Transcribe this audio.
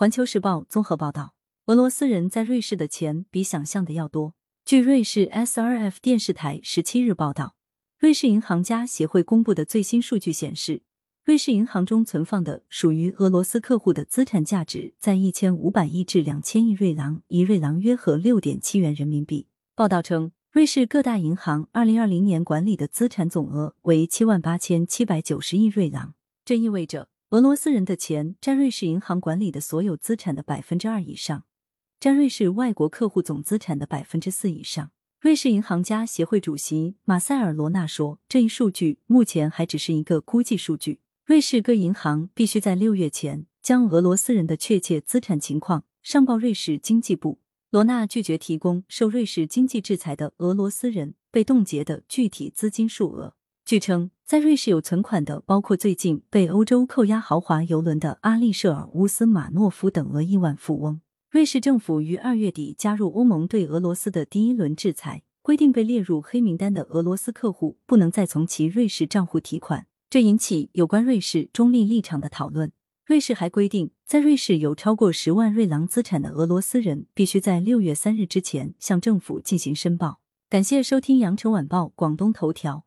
环球时报综合报道，俄罗斯人在瑞士的钱比想象的要多。据瑞士 SRF 电视台十七日报道，瑞士银行家协会公布的最新数据显示，瑞士银行中存放的属于俄罗斯客户的资产价值在一千五百亿至两千亿瑞郎，一瑞郎约合六点七元人民币。报道称。瑞士各大银行二零二零年管理的资产总额为七万八千七百九十亿瑞郎，这意味着俄罗斯人的钱占瑞士银行管理的所有资产的百分之二以上，占瑞士外国客户总资产的百分之四以上。瑞士银行家协会主席马塞尔·罗纳说：“这一数据目前还只是一个估计数据，瑞士各银行必须在六月前将俄罗斯人的确切资产情况上报瑞士经济部。”罗纳拒绝提供受瑞士经济制裁的俄罗斯人被冻结的具体资金数额。据称，在瑞士有存款的包括最近被欧洲扣押豪华游轮的阿利舍尔乌斯马诺夫等俄亿万富翁。瑞士政府于二月底加入欧盟对俄罗斯的第一轮制裁，规定被列入黑名单的俄罗斯客户不能再从其瑞士账户提款，这引起有关瑞士中立立场的讨论。瑞士还规定，在瑞士有超过十万瑞郎资产的俄罗斯人，必须在六月三日之前向政府进行申报。感谢收听羊城晚报广东头条。